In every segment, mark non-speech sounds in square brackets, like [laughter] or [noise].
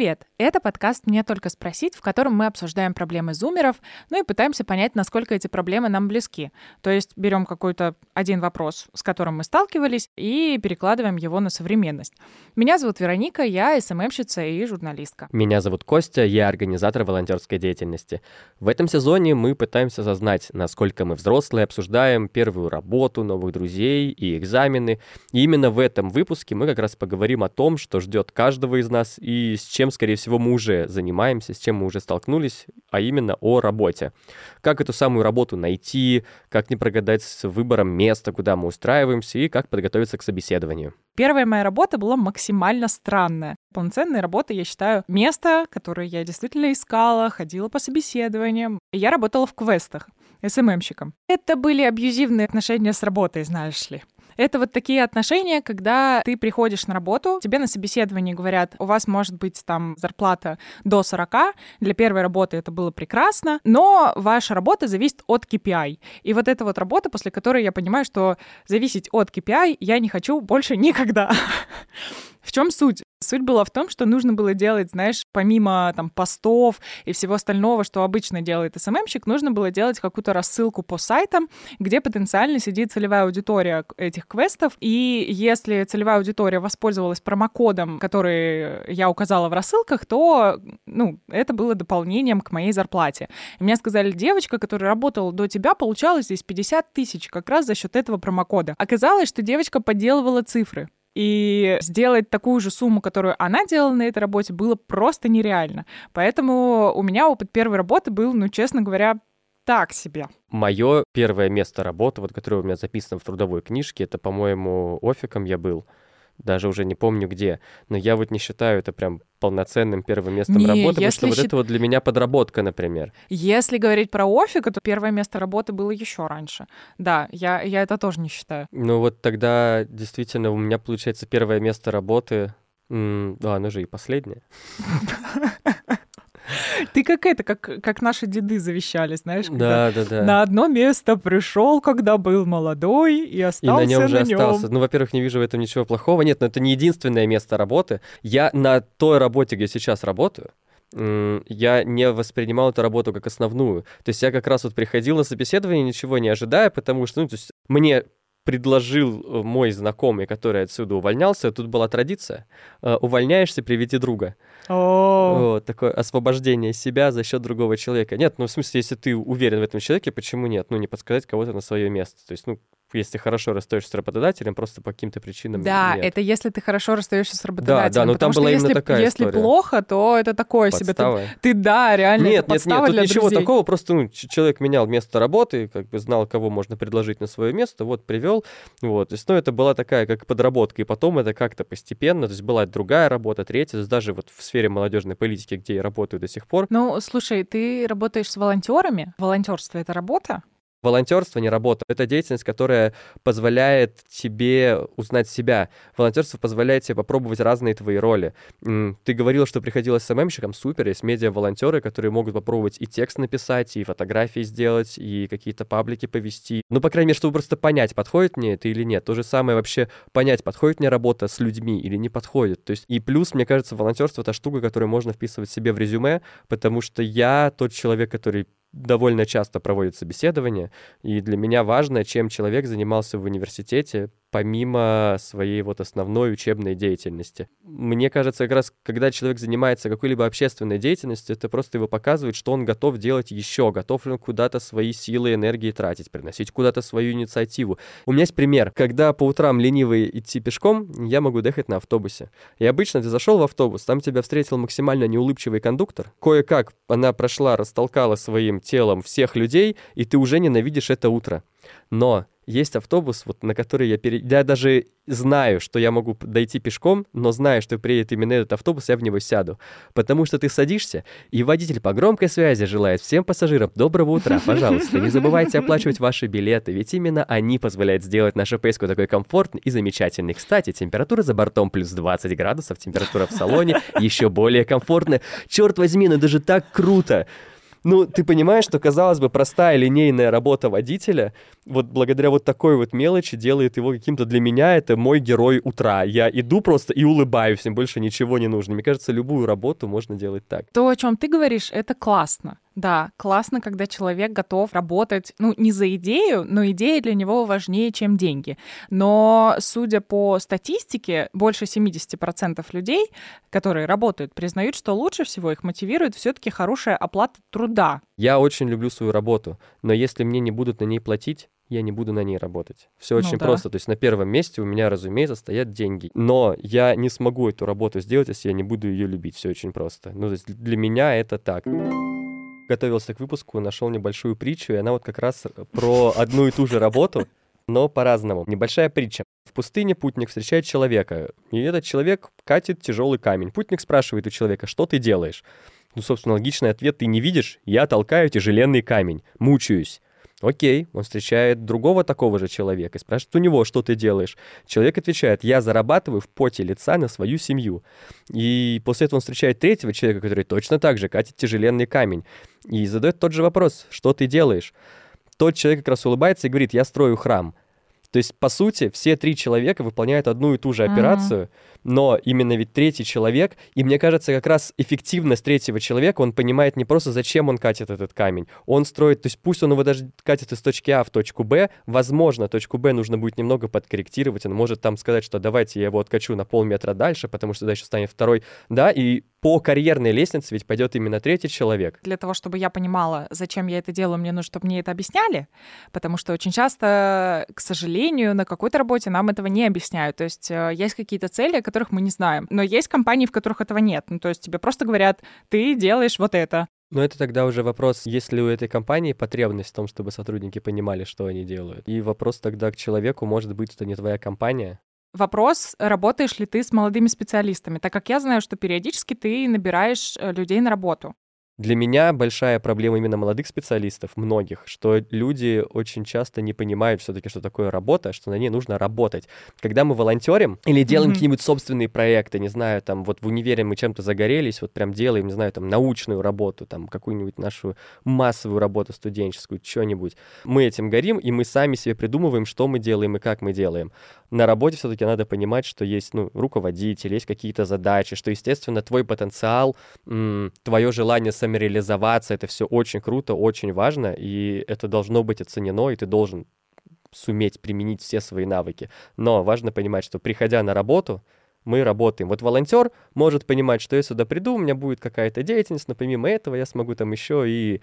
Привет! Это подкаст «Мне только спросить», в котором мы обсуждаем проблемы зумеров, ну и пытаемся понять, насколько эти проблемы нам близки. То есть берем какой-то один вопрос, с которым мы сталкивались, и перекладываем его на современность. Меня зовут Вероника, я СММщица и журналистка. Меня зовут Костя, я организатор волонтерской деятельности. В этом сезоне мы пытаемся осознать, насколько мы взрослые, обсуждаем первую работу, новых друзей и экзамены. И именно в этом выпуске мы как раз поговорим о том, что ждет каждого из нас и с чем, скорее всего, мы уже занимаемся, с чем мы уже столкнулись, а именно о работе. Как эту самую работу найти, как не прогадать с выбором места, куда мы устраиваемся, и как подготовиться к собеседованию. Первая моя работа была максимально странная. Полноценной работой я считаю место, которое я действительно искала, ходила по собеседованиям. Я работала в квестах. СММщиком. Это были абьюзивные отношения с работой, знаешь ли. Это вот такие отношения, когда ты приходишь на работу, тебе на собеседовании говорят, у вас может быть там зарплата до 40, для первой работы это было прекрасно, но ваша работа зависит от KPI. И вот эта вот работа, после которой я понимаю, что зависеть от KPI я не хочу больше никогда. [laughs] В чем суть? Суть была в том, что нужно было делать, знаешь, помимо там постов и всего остального, что обычно делает СММщик, нужно было делать какую-то рассылку по сайтам, где потенциально сидит целевая аудитория этих квестов. И если целевая аудитория воспользовалась промокодом, который я указала в рассылках, то, ну, это было дополнением к моей зарплате. И мне сказали, девочка, которая работала до тебя, получала здесь 50 тысяч как раз за счет этого промокода. Оказалось, что девочка подделывала цифры. И сделать такую же сумму, которую она делала на этой работе, было просто нереально. Поэтому у меня опыт первой работы был, ну, честно говоря, так себе. Мое первое место работы, вот которое у меня записано в трудовой книжке, это, по-моему, офиком я был даже уже не помню где. Но я вот не считаю это прям полноценным первым местом не, работы, потому что счит... вот это вот для меня подработка, например. Если говорить про офика, то первое место работы было еще раньше. Да, я, я это тоже не считаю. Ну вот тогда действительно у меня получается первое место работы, м- да, оно же и последнее. [laughs] Ты как это, как, как наши деды завещали, знаешь, да, да, да. на одно место пришел, когда был молодой, и остался и на нем же на остался. Ну, во-первых, не вижу в этом ничего плохого. Нет, но это не единственное место работы. Я на той работе, где сейчас работаю, я не воспринимал эту работу как основную. То есть я как раз вот приходил на собеседование, ничего не ожидая, потому что, ну, то есть мне предложил э, мой знакомый, который отсюда увольнялся, тут была традиция. Э, увольняешься, приведи друга. Вот, такое освобождение себя за счет другого человека. Нет, ну, в смысле, если ты уверен в этом человеке, почему нет? Ну, не подсказать кого-то на свое место. То есть, ну, если хорошо расстаешься с работодателем, просто по каким-то причинам. Да, нет. это если ты хорошо расстаешься с работодателем. Да, да, но там была если, именно такая Если история. плохо, то это такое Подстава. себе. Ты, ты да, реально. Нет, нет, нет, тут ничего друзей. такого, просто ну, человек менял место работы, как бы знал, кого можно предложить на свое место, вот привел, вот. То есть, ну, это была такая как подработка, и потом это как-то постепенно, то есть была другая работа, третья, то есть даже вот в сфере молодежной политики, где я работаю до сих пор. Ну, слушай, ты работаешь с волонтерами? Волонтерство это работа? Волонтерство не работа. Это деятельность, которая позволяет тебе узнать себя. Волонтерство позволяет тебе попробовать разные твои роли. Ты говорил, что приходилось СММщиком. Супер. Есть медиа-волонтеры, которые могут попробовать и текст написать, и фотографии сделать, и какие-то паблики повести. Ну, по крайней мере, чтобы просто понять, подходит мне это или нет. То же самое вообще понять, подходит мне работа с людьми или не подходит. То есть и плюс, мне кажется, волонтерство — это штука, которую можно вписывать себе в резюме, потому что я тот человек, который довольно часто проводит собеседования, и для меня важно, чем человек занимался в университете, помимо своей вот основной учебной деятельности. Мне кажется, как раз, когда человек занимается какой-либо общественной деятельностью, это просто его показывает, что он готов делать еще, готов ли он куда-то свои силы и энергии тратить, приносить куда-то свою инициативу. У меня есть пример. Когда по утрам ленивый идти пешком, я могу доехать на автобусе. И обычно ты зашел в автобус, там тебя встретил максимально неулыбчивый кондуктор. Кое-как она прошла, растолкала своим телом всех людей, и ты уже ненавидишь это утро. Но есть автобус, вот, на который я пере... Я даже знаю, что я могу дойти пешком, но знаю, что приедет именно этот автобус, я в него сяду. Потому что ты садишься, и водитель по громкой связи желает всем пассажирам доброго утра. [laughs] Пожалуйста, не забывайте оплачивать ваши билеты, ведь именно они позволяют сделать нашу поездку такой комфортной и замечательной. Кстати, температура за бортом плюс 20 градусов, температура в салоне [laughs] еще более комфортная. Черт возьми, ну это же так круто! Ну, ты понимаешь, что, казалось бы, простая линейная работа водителя — вот благодаря вот такой вот мелочи делает его каким-то для меня это мой герой утра. Я иду просто и улыбаюсь, им больше ничего не нужно. Мне кажется, любую работу можно делать так. То, о чем ты говоришь, это классно. Да, классно, когда человек готов работать, ну, не за идею, но идея для него важнее, чем деньги. Но, судя по статистике, больше 70% людей, которые работают, признают, что лучше всего их мотивирует все-таки хорошая оплата труда. Я очень люблю свою работу, но если мне не будут на ней платить, я не буду на ней работать. Все очень ну, да. просто. То есть на первом месте у меня, разумеется, стоят деньги. Но я не смогу эту работу сделать, если я не буду ее любить. Все очень просто. Ну, то есть для меня это так готовился к выпуску, нашел небольшую притчу, и она вот как раз про одну и ту же работу, но по-разному. Небольшая притча. В пустыне путник встречает человека, и этот человек катит тяжелый камень. Путник спрашивает у человека, что ты делаешь? Ну, собственно, логичный ответ ты не видишь, я толкаю тяжеленный камень, мучаюсь. Окей, он встречает другого такого же человека и спрашивает у него, что ты делаешь. Человек отвечает, я зарабатываю в поте лица на свою семью. И после этого он встречает третьего человека, который точно так же катит тяжеленный камень. И задает тот же вопрос, что ты делаешь. Тот человек как раз улыбается и говорит, я строю храм. То есть, по сути, все три человека выполняют одну и ту же операцию, mm-hmm. но именно ведь третий человек, и мне кажется, как раз эффективность третьего человека, он понимает не просто, зачем он катит этот камень, он строит, то есть пусть он его даже катит из точки А в точку Б, возможно, точку Б нужно будет немного подкорректировать, он может там сказать, что давайте я его откачу на полметра дальше, потому что дальше станет второй, да, и по карьерной лестнице ведь пойдет именно третий человек. Для того, чтобы я понимала, зачем я это делаю, мне нужно, чтобы мне это объясняли, потому что очень часто, к сожалению, на какой-то работе нам этого не объясняют. То есть э, есть какие-то цели, о которых мы не знаем, но есть компании, в которых этого нет. Ну, то есть тебе просто говорят, ты делаешь вот это. Но это тогда уже вопрос, есть ли у этой компании потребность в том, чтобы сотрудники понимали, что они делают. И вопрос тогда к человеку, может быть, это не твоя компания, Вопрос, работаешь ли ты с молодыми специалистами, так как я знаю, что периодически ты набираешь э, людей на работу. Для меня большая проблема именно молодых специалистов, многих, что люди очень часто не понимают все-таки, что такое работа, что на ней нужно работать. Когда мы волонтерим или делаем mm-hmm. какие-нибудь собственные проекты, не знаю, там вот в универе мы чем-то загорелись, вот прям делаем, не знаю, там научную работу, там какую-нибудь нашу массовую работу студенческую, что-нибудь. Мы этим горим, и мы сами себе придумываем, что мы делаем и как мы делаем. На работе все-таки надо понимать, что есть ну, руководитель, есть какие-то задачи, что, естественно, твой потенциал, м- твое желание сам самореализоваться, это все очень круто, очень важно, и это должно быть оценено, и ты должен суметь применить все свои навыки. Но важно понимать, что приходя на работу, мы работаем. Вот волонтер может понимать, что я сюда приду, у меня будет какая-то деятельность, но помимо этого я смогу там еще и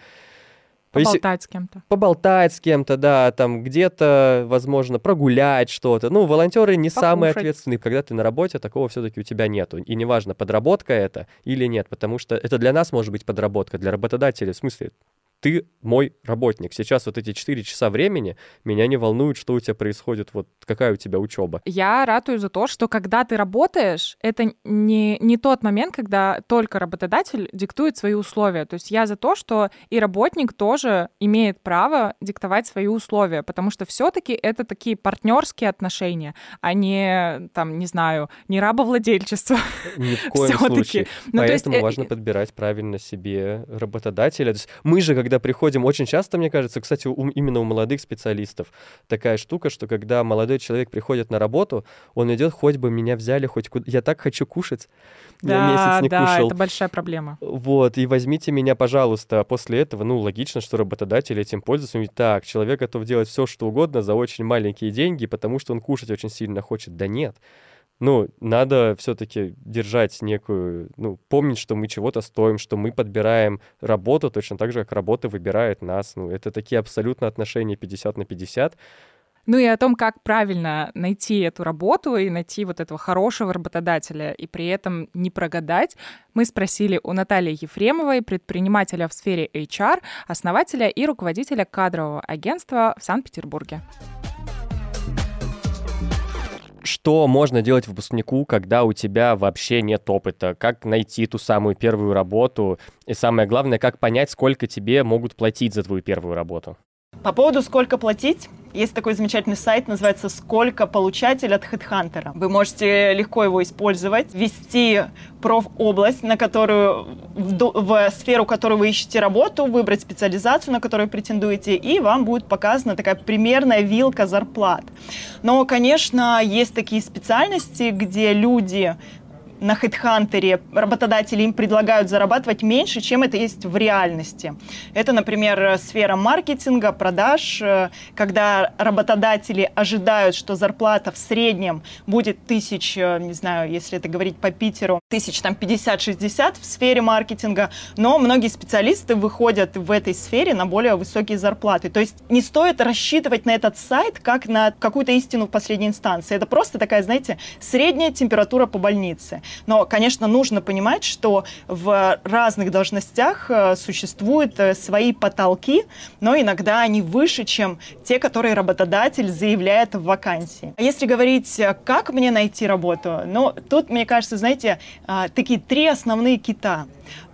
Поболтать с кем-то. Поболтать с кем-то, да, там где-то, возможно, прогулять что-то. Ну, волонтеры не Покушать. самые ответственные, когда ты на работе, такого все-таки у тебя нету. И неважно, подработка это или нет, потому что это для нас может быть подработка, для работодателя, в смысле, ты мой работник. Сейчас вот эти 4 часа времени меня не волнует, что у тебя происходит, вот какая у тебя учеба. Я ратую за то, что когда ты работаешь, это не, не тот момент, когда только работодатель диктует свои условия. То есть я за то, что и работник тоже имеет право диктовать свои условия, потому что все-таки это такие партнерские отношения, а не, там, не знаю, не рабовладельчество. [laughs] Ни в коем случае. Ну, Поэтому есть, э, важно подбирать правильно себе работодателя. То есть мы же, как когда приходим, очень часто, мне кажется, кстати, у, именно у молодых специалистов такая штука, что когда молодой человек приходит на работу, он идет, хоть бы меня взяли, хоть куда... Я так хочу кушать. Да, я месяц не да, кушал. это большая проблема. Вот, и возьмите меня, пожалуйста. А после этого, ну, логично, что работодатель этим пользуется. Он так, человек готов делать все, что угодно за очень маленькие деньги, потому что он кушать очень сильно хочет. Да нет ну, надо все-таки держать некую, ну, помнить, что мы чего-то стоим, что мы подбираем работу точно так же, как работа выбирает нас. Ну, это такие абсолютно отношения 50 на 50. Ну и о том, как правильно найти эту работу и найти вот этого хорошего работодателя и при этом не прогадать, мы спросили у Натальи Ефремовой, предпринимателя в сфере HR, основателя и руководителя кадрового агентства в Санкт-Петербурге что можно делать выпускнику, когда у тебя вообще нет опыта, как найти ту самую первую работу, и самое главное, как понять, сколько тебе могут платить за твою первую работу. По поводу сколько платить, есть такой замечательный сайт, называется «Сколько получатель от HeadHunter». Вы можете легко его использовать, ввести профобласть, на которую, в, в сферу, которую вы ищете работу, выбрать специализацию, на которую претендуете, и вам будет показана такая примерная вилка зарплат. Но, конечно, есть такие специальности, где люди на HeadHunter работодатели им предлагают зарабатывать меньше, чем это есть в реальности. Это, например, сфера маркетинга, продаж, э, когда работодатели ожидают, что зарплата в среднем будет тысяч, э, не знаю, если это говорить по Питеру, тысяч там 50-60 в сфере маркетинга, но многие специалисты выходят в этой сфере на более высокие зарплаты. То есть не стоит рассчитывать на этот сайт как на какую-то истину в последней инстанции. Это просто такая, знаете, средняя температура по больнице. Но, конечно, нужно понимать, что в разных должностях э, существуют э, свои потолки, но иногда они выше, чем те, которые работодатель заявляет в вакансии. А если говорить, э, как мне найти работу, ну, тут, мне кажется, знаете, такие три основные кита.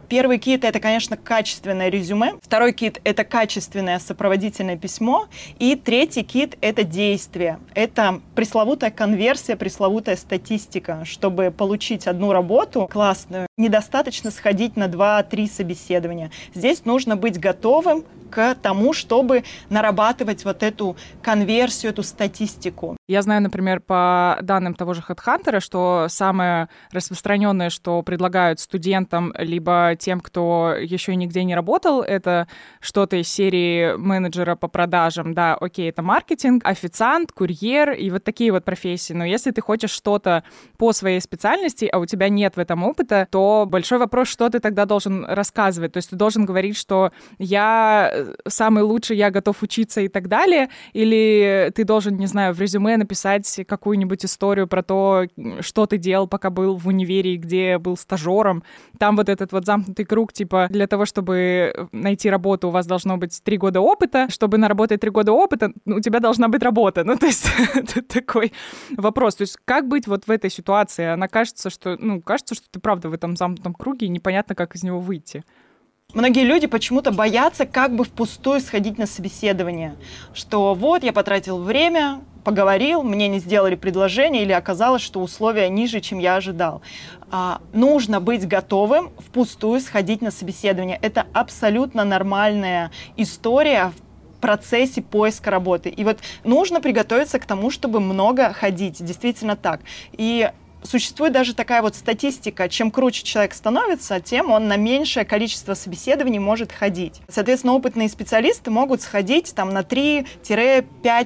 Первый кит — это, конечно, качественное резюме. Второй кит — это качественное сопроводительное письмо. И третий кит — это действие. Это пресловутая конверсия, пресловутая статистика. Чтобы получить одну работу классную, недостаточно сходить на 2-3 собеседования. Здесь нужно быть готовым к тому, чтобы нарабатывать вот эту конверсию, эту статистику. Я знаю, например, по данным того же HeadHunter, что самое распространенное, что предлагают студентам либо тем, кто еще нигде не работал, это что-то из серии менеджера по продажам. Да, окей, это маркетинг, официант, курьер и вот такие вот профессии. Но если ты хочешь что-то по своей специальности, а у тебя нет в этом опыта, то большой вопрос, что ты тогда должен рассказывать. То есть ты должен говорить, что я самый лучший, я готов учиться и так далее, или ты должен, не знаю, в резюме написать какую-нибудь историю про то, что ты делал, пока был в универе, где был стажером. Там вот этот вот замкнутый круг, типа, для того, чтобы найти работу, у вас должно быть три года опыта, чтобы наработать три года опыта, у тебя должна быть работа. Ну, то есть [laughs] это такой вопрос. То есть как быть вот в этой ситуации? Она кажется, что, ну, кажется, что ты правда в этом замкнутом круге, и непонятно, как из него выйти. Многие люди почему-то боятся как бы впустую сходить на собеседование, что вот я потратил время, поговорил, мне не сделали предложение или оказалось, что условия ниже, чем я ожидал. А, нужно быть готовым впустую сходить на собеседование. Это абсолютно нормальная история в процессе поиска работы. И вот нужно приготовиться к тому, чтобы много ходить. Действительно так. И существует даже такая вот статистика, чем круче человек становится, тем он на меньшее количество собеседований может ходить. Соответственно, опытные специалисты могут сходить там на 3-5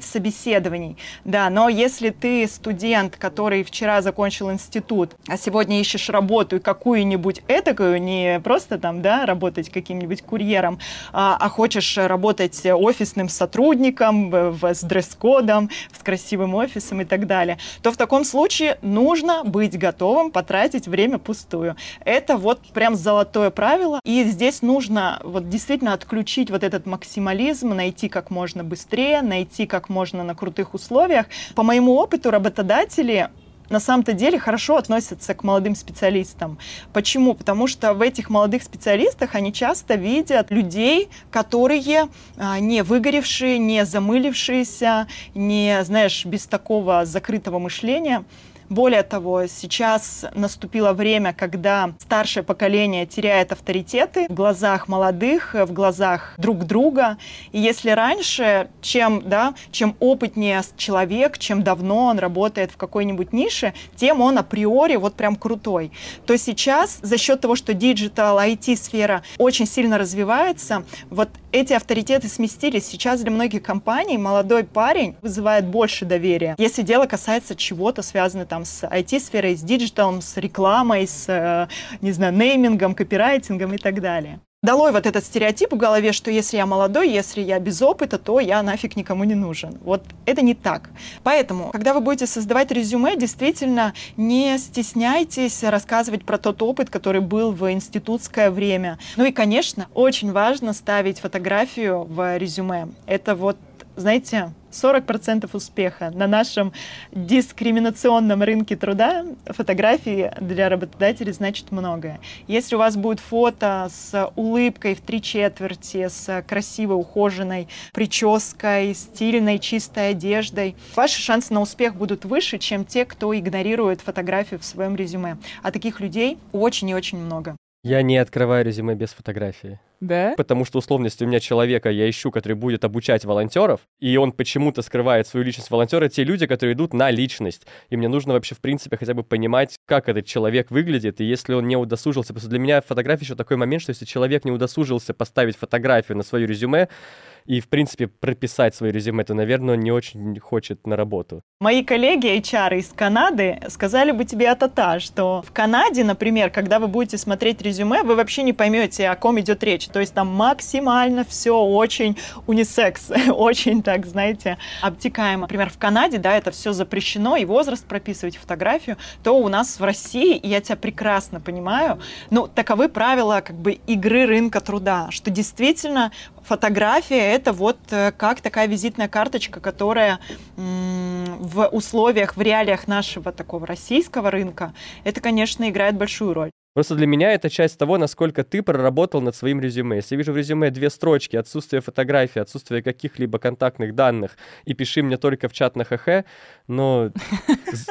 собеседований, да, но если ты студент, который вчера закончил институт, а сегодня ищешь работу и какую-нибудь этакую, не просто там, да, работать каким-нибудь курьером, а, а хочешь работать офисным сотрудником в, с дресс-кодом, с красивым офисом и так далее, то в таком случае нужно быть готовым потратить время пустую. Это вот прям золотое правило. И здесь нужно вот действительно отключить вот этот максимализм, найти как можно быстрее, найти как можно на крутых условиях. По моему опыту работодатели на самом-то деле хорошо относятся к молодым специалистам. Почему? Потому что в этих молодых специалистах они часто видят людей, которые а, не выгоревшие, не замылившиеся, не, знаешь, без такого закрытого мышления. Более того, сейчас наступило время, когда старшее поколение теряет авторитеты в глазах молодых, в глазах друг друга. И если раньше, чем, да, чем опытнее человек, чем давно он работает в какой-нибудь нише, тем он априори вот прям крутой, то сейчас за счет того, что digital, IT-сфера очень сильно развивается, вот эти авторитеты сместились. Сейчас для многих компаний молодой парень вызывает больше доверия. Если дело касается чего-то, связанного там с IT-сферой, с digital ом, с рекламой, с, э, не знаю, неймингом, копирайтингом и так далее. Долой вот этот стереотип в голове, что если я молодой, если я без опыта, то я нафиг никому не нужен. Вот это не так. Поэтому, когда вы будете создавать резюме, действительно не стесняйтесь рассказывать про тот опыт, который был в институтское время. Ну и, конечно, очень важно ставить фотографию в резюме. Это вот, знаете, 40% успеха. На нашем дискриминационном рынке труда фотографии для работодателей значит многое. Если у вас будет фото с улыбкой в три четверти, с красивой, ухоженной прической, стильной, чистой одеждой, ваши шансы на успех будут выше, чем те, кто игнорирует фотографию в своем резюме. А таких людей очень и очень много. Я не открываю резюме без фотографии. Да? Потому что условности у меня человека я ищу, который будет обучать волонтеров, и он почему-то скрывает свою личность волонтера, те люди, которые идут на личность. И мне нужно вообще, в принципе, хотя бы понимать, как этот человек выглядит, и если он не удосужился. Просто для меня фотография еще такой момент, что если человек не удосужился поставить фотографию на свое резюме, и, в принципе, прописать свое резюме, то, наверное, он не очень хочет на работу. Мои коллеги HR из Канады сказали бы тебе атата, что в Канаде, например, когда вы будете смотреть резюме, вы вообще не поймете, о ком идет речь. То есть там максимально все очень унисекс, [laughs] очень, так, знаете, обтекаемо. Например, в Канаде, да, это все запрещено, и возраст прописывать, фотографию, то у нас в России, и я тебя прекрасно понимаю, ну, таковы правила как бы игры рынка труда, что действительно фотография это вот э, как такая визитная карточка, которая в условиях, в реалиях нашего такого российского рынка, это, конечно, играет большую роль. Просто для меня это часть того, насколько ты проработал над своим резюме. Если я вижу в резюме две строчки, отсутствие фотографий, отсутствие каких-либо контактных данных, и пиши мне только в чат на ХХ, но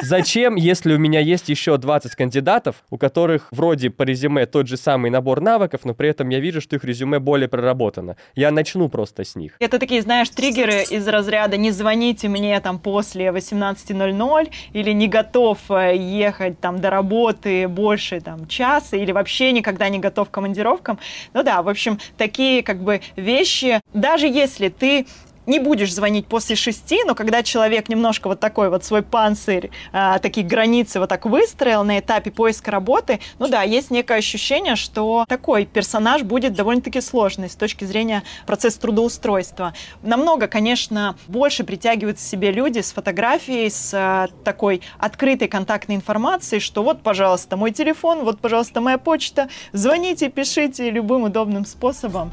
зачем, если у меня есть еще 20 кандидатов, у которых вроде по резюме тот же самый набор навыков, но при этом я вижу, что их резюме более проработано. Я начну просто с них. Это такие, знаешь, триггеры из разряда «не звоните мне там после 18.00» или «не готов э, ехать там до работы больше там час», часа или вообще никогда не готов к командировкам. Ну да, в общем, такие как бы вещи, даже если ты не будешь звонить после шести, но когда человек немножко вот такой вот свой панцирь, а, такие границы вот так выстроил на этапе поиска работы, ну да, есть некое ощущение, что такой персонаж будет довольно-таки сложный с точки зрения процесса трудоустройства. Намного, конечно, больше притягивают к себе люди с фотографией, с а, такой открытой контактной информацией, что вот, пожалуйста, мой телефон, вот, пожалуйста, моя почта, звоните, пишите любым удобным способом.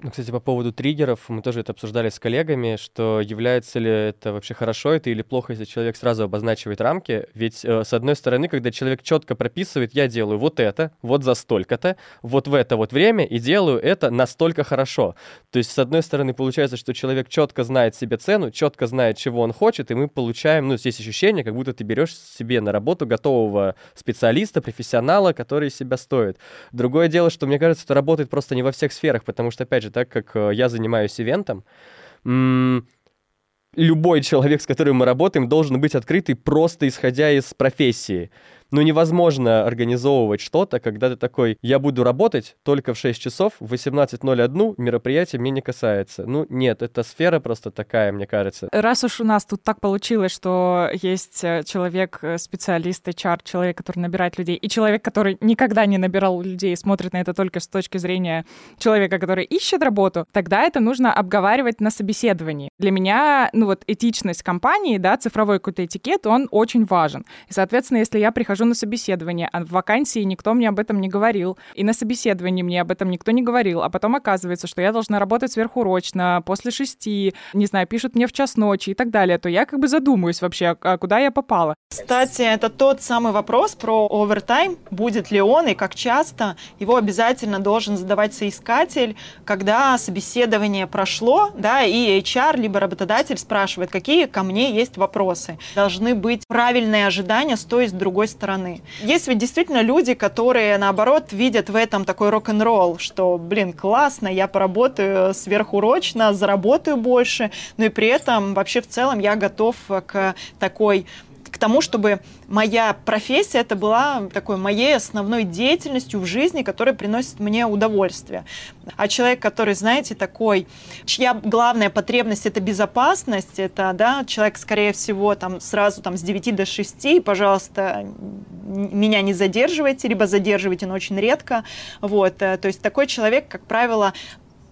Ну, кстати, по поводу триггеров, мы тоже это обсуждали с коллегами, что является ли это вообще хорошо это или плохо, если человек сразу обозначивает рамки. Ведь, э, с одной стороны, когда человек четко прописывает, я делаю вот это, вот за столько-то, вот в это вот время, и делаю это настолько хорошо. То есть, с одной стороны, получается, что человек четко знает себе цену, четко знает, чего он хочет, и мы получаем, ну, здесь ощущение, как будто ты берешь себе на работу готового специалиста, профессионала, который себя стоит. Другое дело, что, мне кажется, это работает просто не во всех сферах, потому что, опять же, же, так как э, я занимаюсь ивентом, любой человек, с которым мы работаем, должен быть открытый просто исходя из профессии ну, невозможно организовывать что-то, когда ты такой, я буду работать только в 6 часов, в 18.01 мероприятие мне не касается. Ну, нет, эта сфера просто такая, мне кажется. Раз уж у нас тут так получилось, что есть э, человек, э, специалист, HR, человек, который набирает людей, и человек, который никогда не набирал людей, смотрит на это только с точки зрения человека, который ищет работу, тогда это нужно обговаривать на собеседовании. Для меня, ну вот, этичность компании, да, цифровой какой-то этикет, он очень важен. И, соответственно, если я прихожу хожу на собеседование, а в вакансии никто мне об этом не говорил. И на собеседовании мне об этом никто не говорил. А потом оказывается, что я должна работать сверхурочно, после шести, не знаю, пишут мне в час ночи и так далее, то я как бы задумаюсь вообще, а куда я попала. Кстати, это тот самый вопрос про овертайм. Будет ли он и как часто? Его обязательно должен задавать соискатель, когда собеседование прошло, да, и HR, либо работодатель спрашивает, какие ко мне есть вопросы. Должны быть правильные ожидания с той и с другой стороны стороны. Есть ведь действительно люди, которые, наоборот, видят в этом такой рок-н-ролл, что, блин, классно, я поработаю сверхурочно, заработаю больше, но и при этом вообще в целом я готов к такой к тому, чтобы моя профессия это была такой моей основной деятельностью в жизни, которая приносит мне удовольствие. А человек, который, знаете, такой, чья главная потребность это безопасность, это, да, человек, скорее всего, там сразу там с 9 до 6, пожалуйста, меня не задерживайте, либо задерживайте, но очень редко. Вот, э, то есть такой человек, как правило,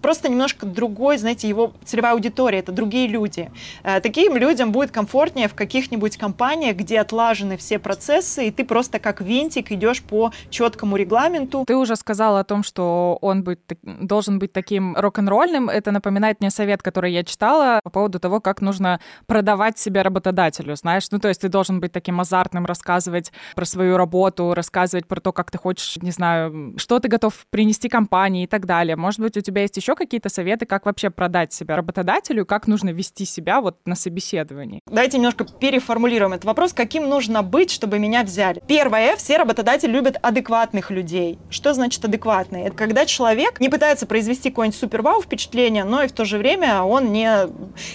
просто немножко другой, знаете, его целевая аудитория, это другие люди. Э, таким людям будет комфортнее в каких-нибудь компаниях, где отлажены все процессы, и ты просто как винтик идешь по четкому регламенту. Ты уже сказала о том, что он быть, должен быть таким рок-н-ролльным. Это напоминает мне совет, который я читала по поводу того, как нужно продавать себя работодателю, знаешь. Ну, то есть ты должен быть таким азартным, рассказывать про свою работу, рассказывать про то, как ты хочешь, не знаю, что ты готов принести компании и так далее. Может быть, у тебя есть еще какие-то советы, как вообще продать себя работодателю, как нужно вести себя вот на собеседовании? Давайте немножко переформулируем этот вопрос. Каким нужно быть, чтобы меня взяли? Первое, все работодатели любят адекватных людей. Что значит адекватный? Это когда человек не пытается произвести какое-нибудь супер-вау впечатление, но и в то же время он не,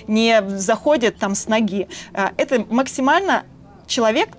не заходит там с ноги. Э, это максимально человек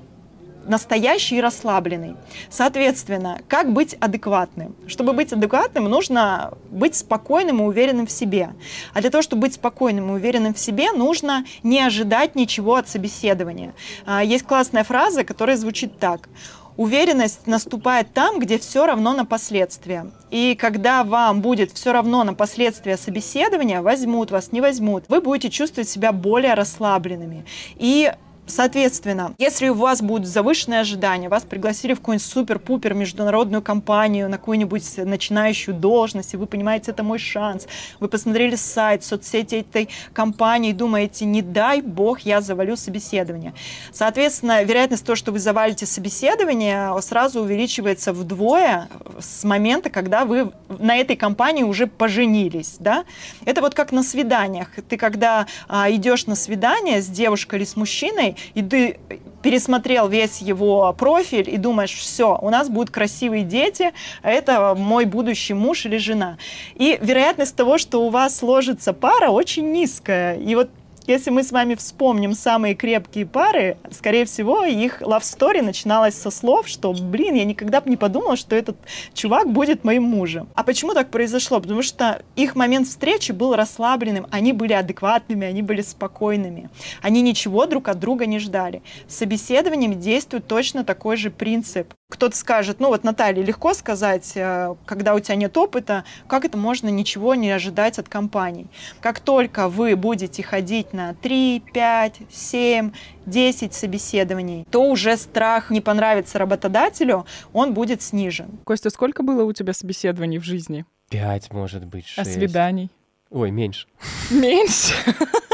настоящий и расслабленный. Соответственно, как быть адекватным? Чтобы быть адекватным, нужно быть спокойным и уверенным в себе. А для того, чтобы быть спокойным и уверенным в себе, нужно не ожидать ничего от собеседования. А, есть классная фраза, которая звучит так. Уверенность наступает там, где все равно на последствия. И когда вам будет все равно на последствия собеседования, возьмут вас, не возьмут, вы будете чувствовать себя более расслабленными. И Соответственно, если у вас будут завышенные ожидания, вас пригласили в какую-нибудь супер-пупер международную компанию, на какую-нибудь начинающую должность, и вы понимаете, это мой шанс, вы посмотрели сайт, соцсети этой компании думаете, не дай бог я завалю собеседование. Соответственно, вероятность того, что вы завалите собеседование, сразу увеличивается вдвое с момента, когда вы на этой компании уже поженились. Да? Это вот как на свиданиях. Ты когда а, идешь на свидание с девушкой или с мужчиной, и ты пересмотрел весь его профиль и думаешь, все, у нас будут красивые дети, это мой будущий муж или жена. И вероятность того, что у вас сложится пара, очень низкая. И вот если мы с вами вспомним самые крепкие пары, скорее всего, их love story начиналась со слов, что, блин, я никогда бы не подумала, что этот чувак будет моим мужем. А почему так произошло? Потому что их момент встречи был расслабленным, они были адекватными, они были спокойными. Они ничего друг от друга не ждали. С собеседованием действует точно такой же принцип. Кто-то скажет, ну вот, Наталья, легко сказать, э, когда у тебя нет опыта, как это можно ничего не ожидать от компаний. Как только вы будете ходить на 3, 5, 7, 10 собеседований, то уже страх не понравится работодателю, он будет снижен. Костя, сколько было у тебя собеседований в жизни? Пять, может быть, шесть. А свиданий? Ой, меньше. Меньше? [laughs]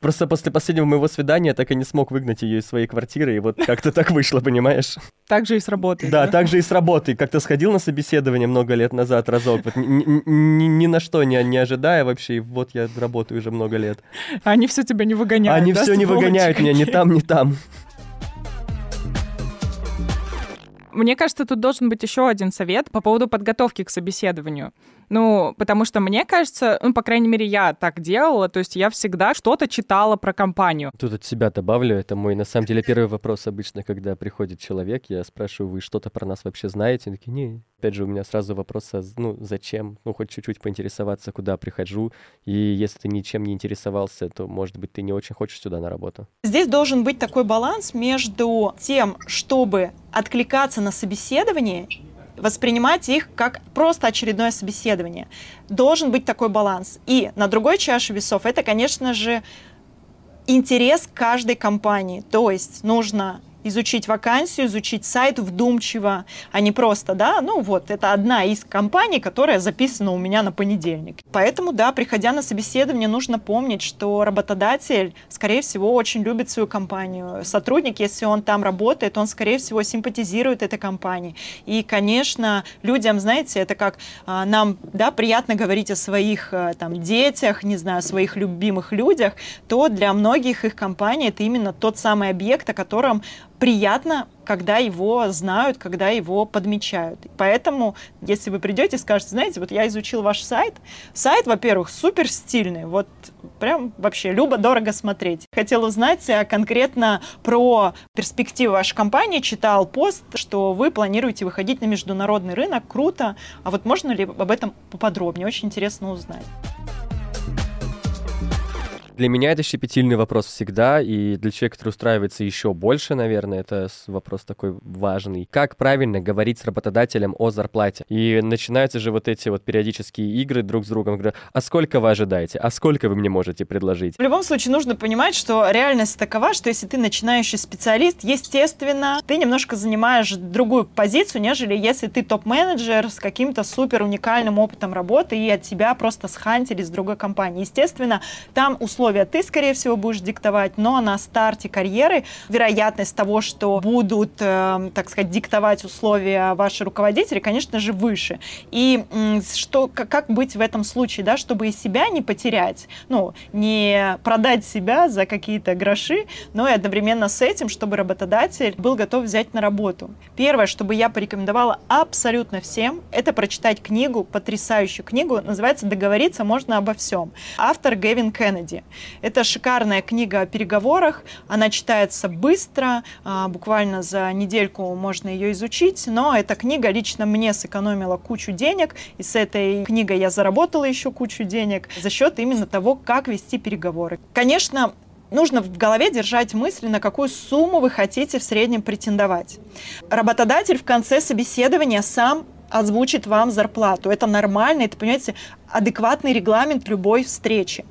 Просто после последнего моего свидания так и не смог выгнать ее из своей квартиры, и вот как-то так вышло, понимаешь? Так же и с работы. Да, так же и с работы. Как-то сходил на собеседование много лет назад разок, вот, ни, ни, ни на что не, не ожидая вообще, и вот я работаю уже много лет. Они все тебя не выгоняют, Они да, все не выгоняют меня ни там, ни там. Мне кажется, тут должен быть еще один совет по поводу подготовки к собеседованию. Ну, потому что мне кажется, ну, по крайней мере, я так делала, то есть я всегда что-то читала про компанию. Тут от себя добавлю, это мой, на самом деле, первый вопрос обычно, когда приходит человек, я спрашиваю, вы что-то про нас вообще знаете? Они такие, не, опять же, у меня сразу вопрос, а, ну, зачем? Ну, хоть чуть-чуть поинтересоваться, куда прихожу. И если ты ничем не интересовался, то, может быть, ты не очень хочешь сюда на работу. Здесь должен быть такой баланс между тем, чтобы откликаться на собеседование воспринимать их как просто очередное собеседование. Должен быть такой баланс. И на другой чаше весов это, конечно же, интерес каждой компании. То есть нужно изучить вакансию, изучить сайт вдумчиво, а не просто, да, ну вот, это одна из компаний, которая записана у меня на понедельник. Поэтому, да, приходя на собеседование, нужно помнить, что работодатель, скорее всего, очень любит свою компанию. Сотрудник, если он там работает, он, скорее всего, симпатизирует этой компании. И, конечно, людям, знаете, это как а, нам, да, приятно говорить о своих а, там детях, не знаю, о своих любимых людях, то для многих их компаний это именно тот самый объект, о котором приятно, когда его знают, когда его подмечают. Поэтому, если вы придете и скажете, знаете, вот я изучил ваш сайт, сайт, во-первых, супер стильный, вот прям вообще любо-дорого смотреть. Хотела узнать э, конкретно про перспективы вашей компании, читал пост, что вы планируете выходить на международный рынок, круто, а вот можно ли об этом поподробнее, очень интересно узнать. Для меня это щепетильный вопрос всегда, и для человека, который устраивается еще больше, наверное, это вопрос такой важный. Как правильно говорить с работодателем о зарплате? И начинаются же вот эти вот периодические игры друг с другом. Говорю, а сколько вы ожидаете? А сколько вы мне можете предложить? В любом случае нужно понимать, что реальность такова, что если ты начинающий специалист, естественно, ты немножко занимаешь другую позицию, нежели если ты топ-менеджер с каким-то супер уникальным опытом работы, и от тебя просто схантили с другой компании. Естественно, там условия ты, скорее всего, будешь диктовать, но на старте карьеры вероятность того, что будут, э, так сказать, диктовать условия ваши руководители, конечно же, выше. И э, что, как быть в этом случае, да, чтобы и себя не потерять, ну, не продать себя за какие-то гроши, но и одновременно с этим, чтобы работодатель был готов взять на работу. Первое, чтобы я порекомендовала абсолютно всем, это прочитать книгу, потрясающую книгу, называется «Договориться можно обо всем». Автор Гевин Кеннеди. Это шикарная книга о переговорах, она читается быстро, а, буквально за недельку можно ее изучить, но эта книга лично мне сэкономила кучу денег, и с этой книгой я заработала еще кучу денег за счет именно того, как вести переговоры. Конечно, нужно в голове держать мысли, на какую сумму вы хотите в среднем претендовать. Работодатель в конце собеседования сам озвучит вам зарплату. Это нормально, это, понимаете, адекватный регламент любой встречи.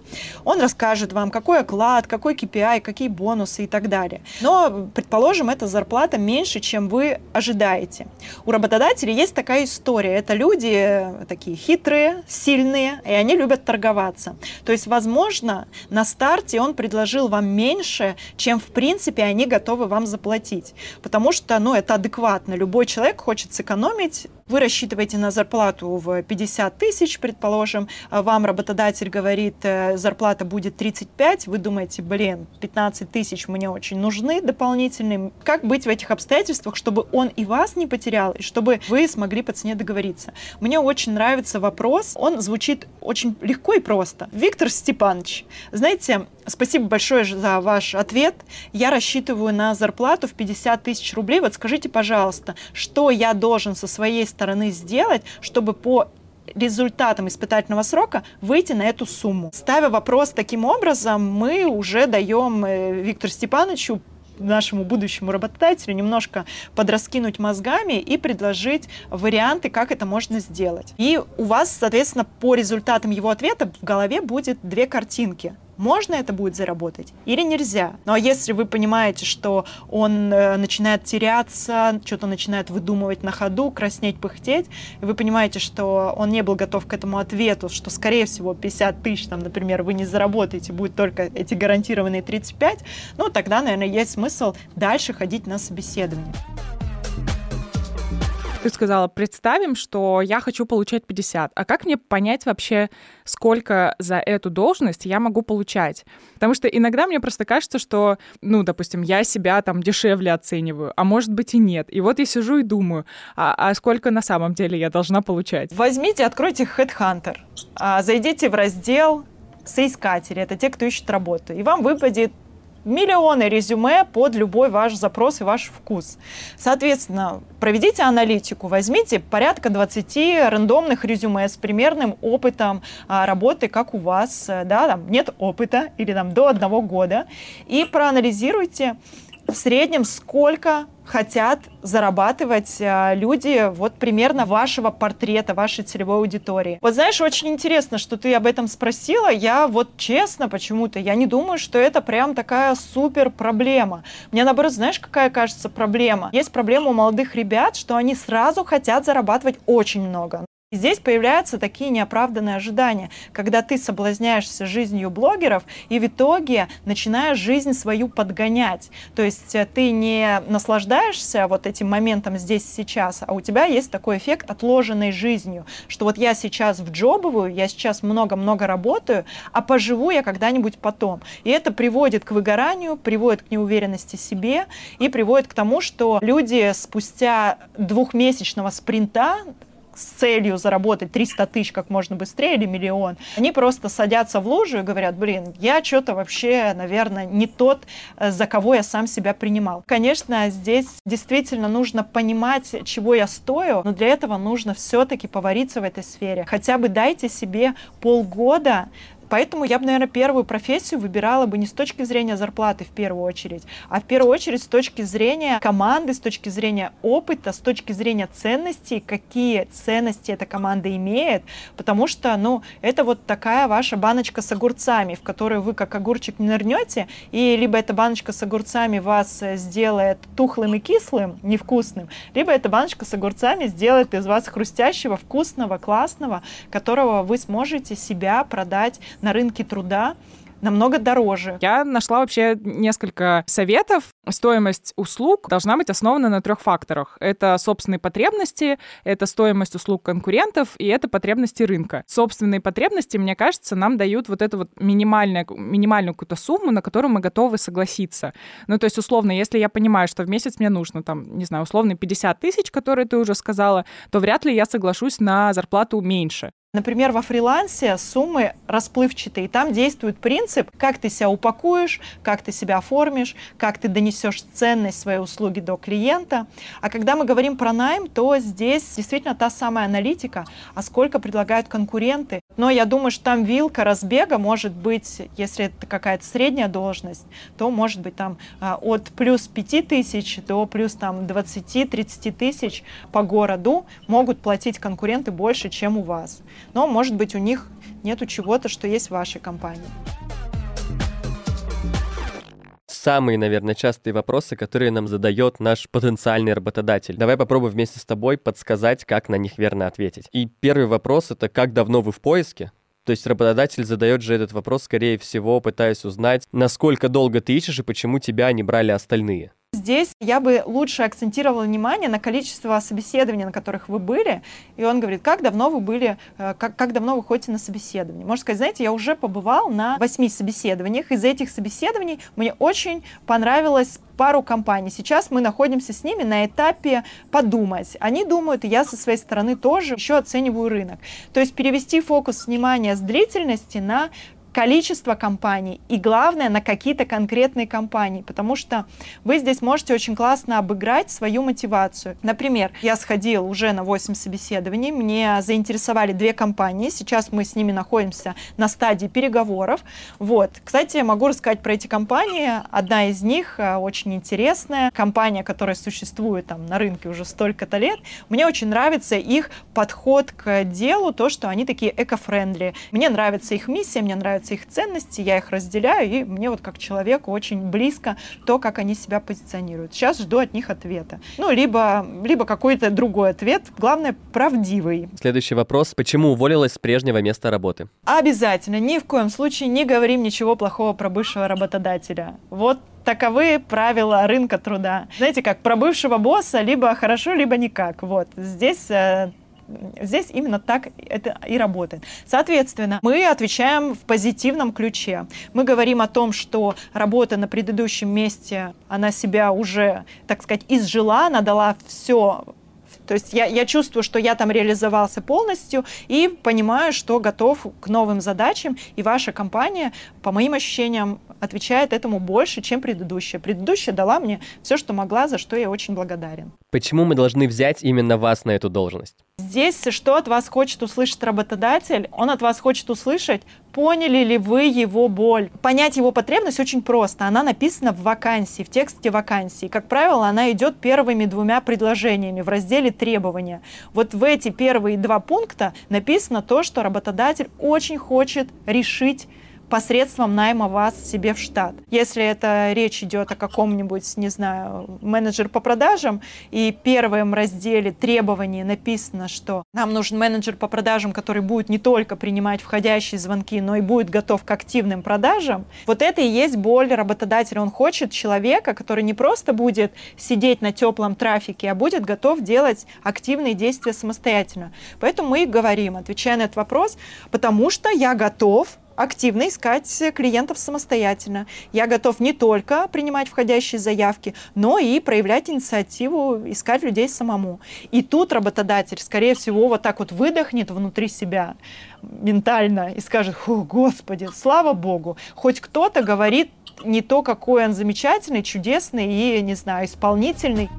Он расскажет вам, какой оклад, какой KPI, какие бонусы и так далее. Но, предположим, эта зарплата меньше, чем вы ожидаете. У работодателей есть такая история. Это люди э, такие хитрые, сильные, и они любят торговаться. То есть, возможно, на старте он предложил вам меньше, чем, в принципе, они готовы вам заплатить. Потому что, ну, это адекватно. Любой человек хочет сэкономить. Вы рассчитываете на зарплату в 50 тысяч, предположим, предположим, э, вам работодатель говорит, э, зарплата будет 35, вы думаете, блин, 15 тысяч мне очень нужны дополнительные. Как быть в этих обстоятельствах, чтобы он и вас не потерял, и чтобы вы смогли по цене договориться? Мне очень нравится вопрос, он звучит очень легко и просто. Виктор Степанович, знаете, Спасибо большое за ваш ответ. Я рассчитываю на зарплату в 50 тысяч рублей. Вот скажите, пожалуйста, что я должен со своей стороны сделать, чтобы по результатом испытательного срока выйти на эту сумму. Ставя вопрос таким образом, мы уже даем э, Виктору Степановичу нашему будущему работодателю немножко подраскинуть мозгами и предложить варианты, как это можно сделать. И у вас, соответственно, по результатам его ответа в голове будет две картинки можно это будет заработать или нельзя. Ну а если вы понимаете, что он э, начинает теряться, что-то начинает выдумывать на ходу, краснеть, пыхтеть, и вы понимаете, что он не был готов к этому ответу, что, скорее всего, 50 тысяч, там, например, вы не заработаете, будет только эти гарантированные 35, ну тогда, наверное, есть смысл дальше ходить на собеседование. Ты сказала, представим, что я хочу получать 50. А как мне понять вообще, сколько за эту должность я могу получать? Потому что иногда мне просто кажется, что, ну, допустим, я себя там дешевле оцениваю, а может быть и нет. И вот я сижу и думаю, а, а сколько на самом деле я должна получать? Возьмите, откройте Headhunter, а, зайдите в раздел соискатели, это те, кто ищет работу, и вам выпадет миллионы резюме под любой ваш запрос и ваш вкус. Соответственно, проведите аналитику, возьмите порядка 20 рандомных резюме с примерным опытом а, работы, как у вас, э, да, там нет опыта или там до одного года, и проанализируйте, в среднем сколько хотят зарабатывать э, люди вот примерно вашего портрета, вашей целевой аудитории. Вот знаешь, очень интересно, что ты об этом спросила. Я вот честно почему-то, я не думаю, что это прям такая супер проблема. Мне наоборот, знаешь, какая кажется проблема? Есть проблема у молодых ребят, что они сразу хотят зарабатывать очень много. И здесь появляются такие неоправданные ожидания, когда ты соблазняешься жизнью блогеров и в итоге начинаешь жизнь свою подгонять. То есть э, ты не наслаждаешься вот этим моментом здесь сейчас, а у тебя есть такой эффект отложенной жизнью, что вот я сейчас в джобовую, я сейчас много-много работаю, а поживу я когда-нибудь потом. И это приводит к выгоранию, приводит к неуверенности в себе и приводит к тому, что люди спустя двухмесячного спринта с целью заработать 300 тысяч как можно быстрее или миллион, они просто садятся в лужу и говорят, блин, я что-то вообще, наверное, не тот, э, за кого я сам себя принимал. Конечно, здесь действительно нужно понимать, чего я стою, но для этого нужно все-таки повариться в этой сфере. Хотя бы дайте себе полгода Поэтому я бы, наверное, первую профессию выбирала бы не с точки зрения зарплаты в первую очередь, а в первую очередь с точки зрения команды, с точки зрения опыта, с точки зрения ценностей, какие ценности эта команда имеет, потому что, ну, это вот такая ваша баночка с огурцами, в которую вы как огурчик не нырнете, и либо эта баночка с огурцами вас э, сделает тухлым и кислым, невкусным, либо эта баночка с огурцами сделает из вас хрустящего, вкусного, классного, которого вы сможете себя продать на рынке труда намного дороже. Я нашла вообще несколько советов. Стоимость услуг должна быть основана на трех факторах. Это собственные потребности, это стоимость услуг конкурентов и это потребности рынка. Собственные потребности, мне кажется, нам дают вот эту вот минимальную, минимальную какую-то сумму, на которую мы готовы согласиться. Ну, то есть, условно, если я понимаю, что в месяц мне нужно, там, не знаю, условно 50 тысяч, которые ты уже сказала, то вряд ли я соглашусь на зарплату меньше. Например, во фрилансе суммы расплывчатые. Там действует принцип, как ты себя упакуешь, как ты себя оформишь, как ты донесешь ценность своей услуги до клиента. А когда мы говорим про найм, то здесь действительно та самая аналитика, а сколько предлагают конкуренты. Но я думаю, что там вилка разбега может быть, если это какая-то средняя должность, то может быть там а, от плюс 5 тысяч до плюс там 20-30 тысяч по городу могут платить конкуренты больше, чем у вас но, может быть, у них нету чего-то, что есть в вашей компании. Самые, наверное, частые вопросы, которые нам задает наш потенциальный работодатель. Давай попробуем вместе с тобой подсказать, как на них верно ответить. И первый вопрос — это как давно вы в поиске? То есть работодатель задает же этот вопрос, скорее всего, пытаясь узнать, насколько долго ты ищешь и почему тебя не брали остальные. Здесь я бы лучше акцентировала внимание на количество собеседований, на которых вы были. И он говорит, как давно вы были, э, как, как давно вы ходите на собеседование. Можно сказать, знаете, я уже побывал на восьми собеседованиях. Из этих собеседований мне очень понравилось пару компаний. Сейчас мы находимся с ними на этапе подумать. Они думают, и я со своей стороны тоже еще оцениваю рынок. То есть перевести фокус внимания с длительности на количество компаний и, главное, на какие-то конкретные компании, потому что вы здесь можете очень классно обыграть свою мотивацию. Например, я сходил уже на 8 собеседований, мне заинтересовали две компании, сейчас мы с ними находимся на стадии переговоров. Вот. Кстати, я могу рассказать про эти компании. Одна из них э, очень интересная, компания, которая существует там на рынке уже столько-то лет. Мне очень нравится их подход к делу, то, что они такие эко-френдли. Мне нравится их миссия, мне нравится нравятся их ценности, я их разделяю, и мне вот как человеку очень близко то, как они себя позиционируют. Сейчас жду от них ответа. Ну, либо, либо какой-то другой ответ, главное, правдивый. Следующий вопрос. Почему уволилась с прежнего места работы? Обязательно. Ни в коем случае не говорим ничего плохого про бывшего работодателя. Вот таковы правила рынка труда. Знаете, как про бывшего босса либо хорошо, либо никак. Вот здесь э, здесь именно так это и работает. Соответственно, мы отвечаем в позитивном ключе. Мы говорим о том, что работа на предыдущем месте, она себя уже, так сказать, изжила, она дала все то есть я, я чувствую, что я там реализовался полностью и понимаю, что готов к новым задачам, и ваша компания, по моим ощущениям, отвечает этому больше, чем предыдущая. Предыдущая дала мне все, что могла, за что я очень благодарен. Почему мы должны взять именно вас на эту должность? Здесь что от вас хочет услышать работодатель? Он от вас хочет услышать, поняли ли вы его боль. Понять его потребность очень просто. Она написана в вакансии, в тексте вакансии. Как правило, она идет первыми двумя предложениями в разделе требования. Вот в эти первые два пункта написано то, что работодатель очень хочет решить посредством найма вас себе в штат. Если это речь идет о каком-нибудь, не знаю, менеджер по продажам, и в первом разделе требований написано, что нам нужен менеджер по продажам, который будет не только принимать входящие звонки, но и будет готов к активным продажам, вот это и есть боль работодателя. Он хочет человека, который не просто будет сидеть на теплом трафике, а будет готов делать активные действия самостоятельно. Поэтому мы и говорим, отвечая на этот вопрос, потому что я готов активно искать клиентов самостоятельно. Я готов не только принимать входящие заявки, но и проявлять инициативу, искать людей самому. И тут работодатель, скорее всего, вот так вот выдохнет внутри себя ментально и скажет, Фу, господи, слава богу, хоть кто-то говорит не то, какой он замечательный, чудесный и, не знаю, исполнительный.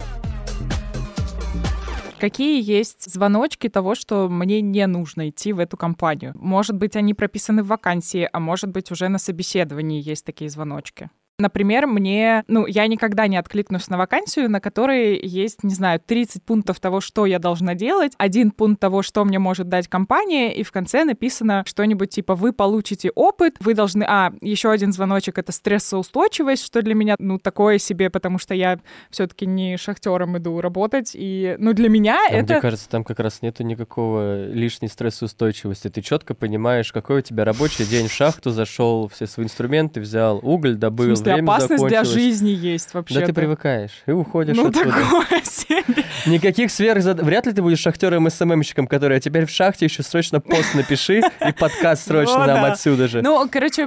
Какие есть звоночки того, что мне не нужно идти в эту компанию? Может быть, они прописаны в вакансии, а может быть, уже на собеседовании есть такие звоночки? Например, мне, ну, я никогда не откликнусь на вакансию, на которой есть, не знаю, 30 пунктов того, что я должна делать, один пункт того, что мне может дать компания, и в конце написано что-нибудь типа «Вы получите опыт, вы должны...» А, еще один звоночек — это стрессоустойчивость, что для меня, ну, такое себе, потому что я все таки не шахтером иду работать, и, ну, для меня там, это... Мне кажется, там как раз нету никакого лишней стрессоустойчивости. Ты четко понимаешь, какой у тебя рабочий день в шахту, зашел, все свои инструменты взял, уголь добыл, смысле, опасность для жизни есть вообще. Да ты привыкаешь и уходишь ну, оттуда. такое [laughs] себе. Никаких сверхзад... Вряд ли ты будешь шахтером и СММщиком, который а теперь в шахте еще срочно пост напиши и подкаст срочно нам отсюда же. Ну, короче,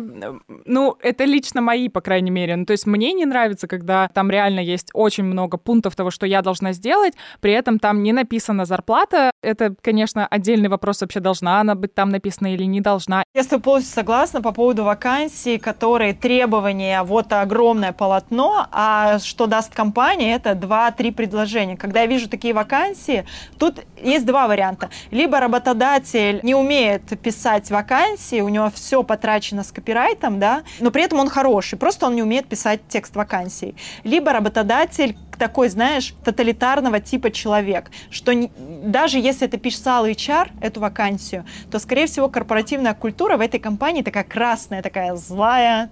ну, это лично мои, по крайней мере. Ну, то есть мне не нравится, когда там реально есть очень много пунктов того, что я должна сделать, при этом там не написана зарплата. Это, конечно, отдельный вопрос вообще, должна она быть там написана или не должна. Я с тобой полностью согласна по поводу вакансий, которые требования вот огромное полотно, а что даст компания, это 2-3 предложения. Когда я вижу такие вакансии, тут есть два варианта. Либо работодатель не умеет писать вакансии, у него все потрачено с копирайтом, да, но при этом он хороший, просто он не умеет писать текст вакансий. Либо работодатель такой, знаешь, тоталитарного типа человек, что не, даже если это писал HR, эту вакансию, то, скорее всего, корпоративная культура в этой компании такая красная, такая злая.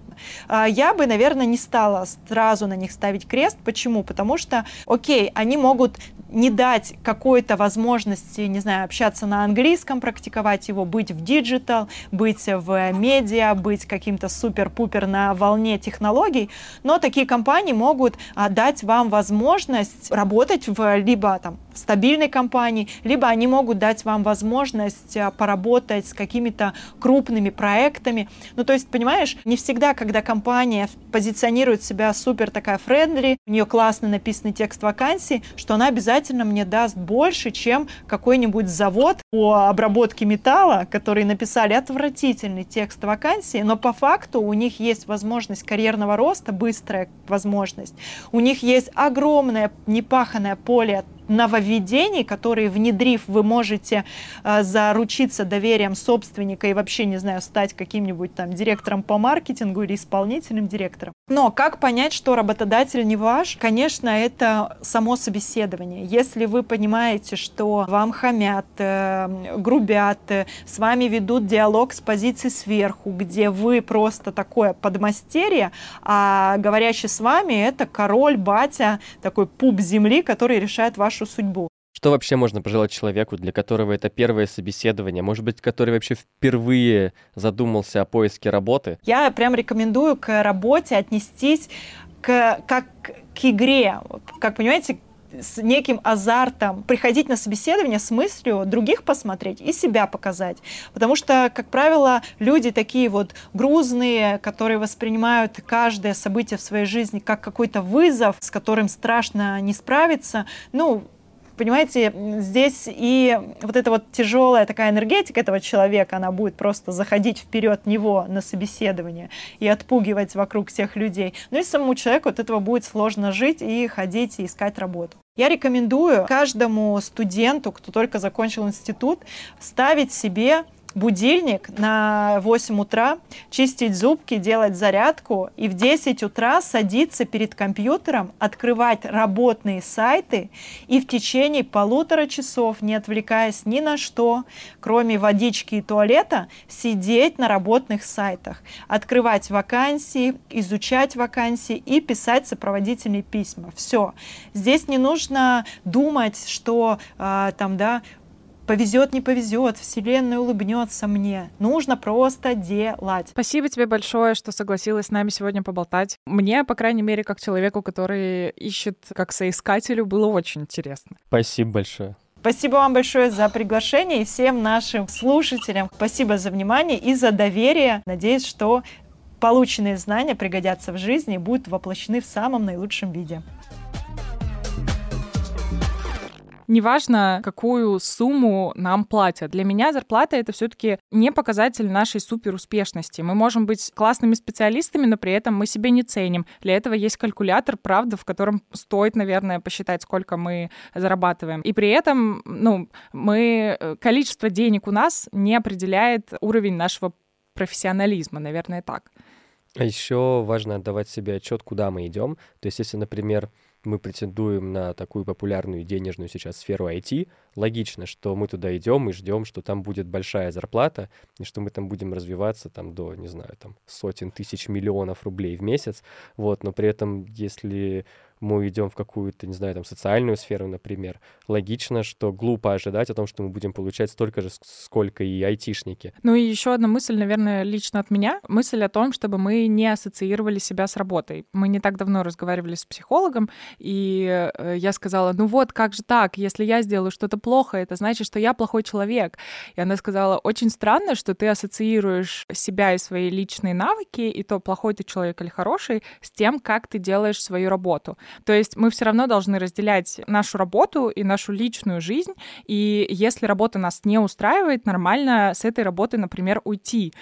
А, я бы, наверное, не стала сразу на них ставить крест. Почему? Потому что, окей, они могут не дать какой-то возможности, не знаю, общаться на английском, практиковать его, быть в digital, быть в медиа, быть каким-то супер-пупер на волне технологий, но такие компании могут а, дать вам возможность работать в либо там в стабильной компании, либо они могут дать вам возможность а, поработать с какими-то крупными проектами. Ну, то есть, понимаешь, не всегда, когда компания позиционирует себя супер такая friendly, у нее классно написанный текст вакансии, что она обязательно мне даст больше, чем какой-нибудь завод по обработке металла, который написали отвратительный текст вакансии, но по факту у них есть возможность карьерного роста, быстрая возможность. У них есть огромное непаханное поле нововведений, которые, внедрив, вы можете э, заручиться доверием собственника и вообще, не знаю, стать каким-нибудь там директором по маркетингу или исполнительным директором. Но как понять, что работодатель не ваш? Конечно, это само собеседование. Если вы понимаете, что вам хамят, э, грубят, э, с вами ведут диалог с позиции сверху, где вы просто такое подмастерье, а говорящий с вами это король, батя, такой пуп земли, который решает вашу судьбу. Что вообще можно пожелать человеку, для которого это первое собеседование? Может быть, который вообще впервые задумался о поиске работы? Я прям рекомендую к работе отнестись к, как к игре. Как понимаете, с неким азартом приходить на собеседование с мыслью других посмотреть и себя показать. Потому что, как правило, люди такие вот грузные, которые воспринимают каждое событие в своей жизни как какой-то вызов, с которым страшно не справиться, ну, понимаете, здесь и вот эта вот тяжелая такая энергетика этого человека, она будет просто заходить вперед него на собеседование и отпугивать вокруг всех людей. Ну и самому человеку от этого будет сложно жить и ходить и искать работу. Я рекомендую каждому студенту, кто только закончил институт, ставить себе будильник на 8 утра, чистить зубки, делать зарядку и в 10 утра садиться перед компьютером, открывать работные сайты и в течение полутора часов, не отвлекаясь ни на что, кроме водички и туалета, сидеть на работных сайтах, открывать вакансии, изучать вакансии и писать сопроводительные письма. Все. Здесь не нужно думать, что э, там, да, повезет, не повезет, Вселенная улыбнется мне. Нужно просто делать. Спасибо тебе большое, что согласилась с нами сегодня поболтать. Мне, по крайней мере, как человеку, который ищет как соискателю, было очень интересно. Спасибо большое. Спасибо вам большое за приглашение и всем нашим слушателям. Спасибо за внимание и за доверие. Надеюсь, что полученные знания пригодятся в жизни и будут воплощены в самом наилучшем виде. Неважно, какую сумму нам платят. Для меня зарплата — это все таки не показатель нашей суперуспешности. Мы можем быть классными специалистами, но при этом мы себе не ценим. Для этого есть калькулятор, правда, в котором стоит, наверное, посчитать, сколько мы зарабатываем. И при этом, ну, мы... Э, количество денег у нас не определяет уровень нашего профессионализма, наверное, так. А еще важно отдавать себе отчет, куда мы идем. То есть, если, например, мы претендуем на такую популярную денежную сейчас сферу IT, логично, что мы туда идем и ждем, что там будет большая зарплата, и что мы там будем развиваться там до, не знаю, там сотен тысяч миллионов рублей в месяц. Вот, но при этом, если мы идем в какую-то, не знаю, там, социальную сферу, например, логично, что глупо ожидать о том, что мы будем получать столько же, сколько и айтишники. Ну и еще одна мысль, наверное, лично от меня. Мысль о том, чтобы мы не ассоциировали себя с работой. Мы не так давно разговаривали с психологом, и э, я сказала, ну вот, как же так? Если я сделаю что-то плохо, это значит, что я плохой человек. И она сказала, очень странно, что ты ассоциируешь себя и свои личные навыки, и то, плохой ты человек или хороший, с тем, как ты делаешь свою работу. То есть мы все равно должны разделять нашу работу и нашу личную жизнь. И если работа нас не устраивает, нормально с этой работы, например, уйти.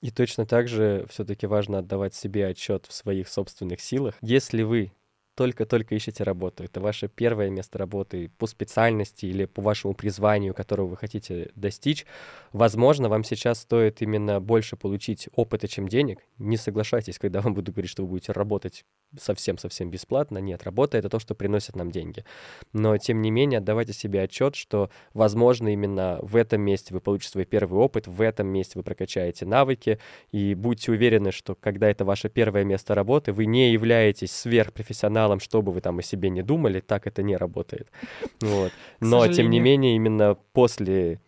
И точно так же все-таки важно отдавать себе отчет в своих собственных силах. Если вы только-только ищете работу, это ваше первое место работы по специальности или по вашему призванию, которого вы хотите достичь, возможно, вам сейчас стоит именно больше получить опыта, чем денег. Не соглашайтесь, когда вам буду говорить, что вы будете работать совсем-совсем бесплатно. Нет, работа — это то, что приносит нам деньги. Но, тем не менее, отдавайте себе отчет, что, возможно, именно в этом месте вы получите свой первый опыт, в этом месте вы прокачаете навыки, и будьте уверены, что когда это ваше первое место работы, вы не являетесь сверхпрофессионалом, профессионалом, что бы вы там о себе не думали, так это не работает. [laughs] Вот. Но, тем не менее, именно после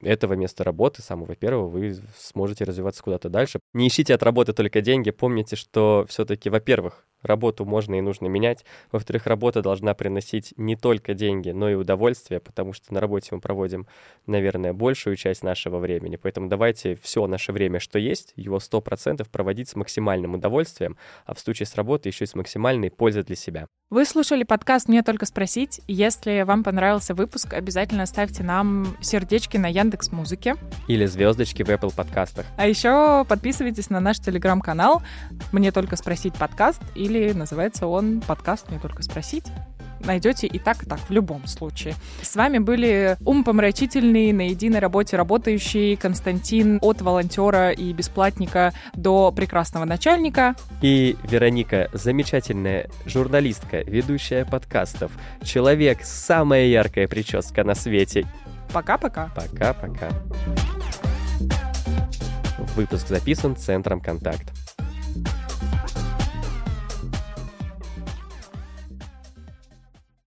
этого места работы, самого первого, вы сможете развиваться куда-то дальше. Не ищите от работы только деньги, помните, что все-таки, во-первых, Работу можно и нужно менять. Во-вторых, работа должна приносить не только деньги, но и удовольствие, потому что на работе мы проводим, наверное, большую часть нашего времени. Поэтому давайте все наше время, что есть, его 100% проводить с максимальным удовольствием, а в случае с работой еще и с максимальной пользой для себя. Вы слушали подкаст «Мне только спросить». Если вам понравился выпуск, обязательно ставьте нам сердечки на Яндекс Музыке. Или звездочки в Apple подкастах. А еще подписывайтесь на наш телеграм-канал «Мне только спросить подкаст» или или называется он «Подкаст «Мне только спросить» найдете и так, и так, в любом случае. С вами были умопомрачительный, на единой работе работающий Константин от волонтера и бесплатника до прекрасного начальника. И Вероника, замечательная журналистка, ведущая подкастов, человек, самая яркая прическа на свете. Пока-пока. Пока-пока. Выпуск записан Центром «Контакт».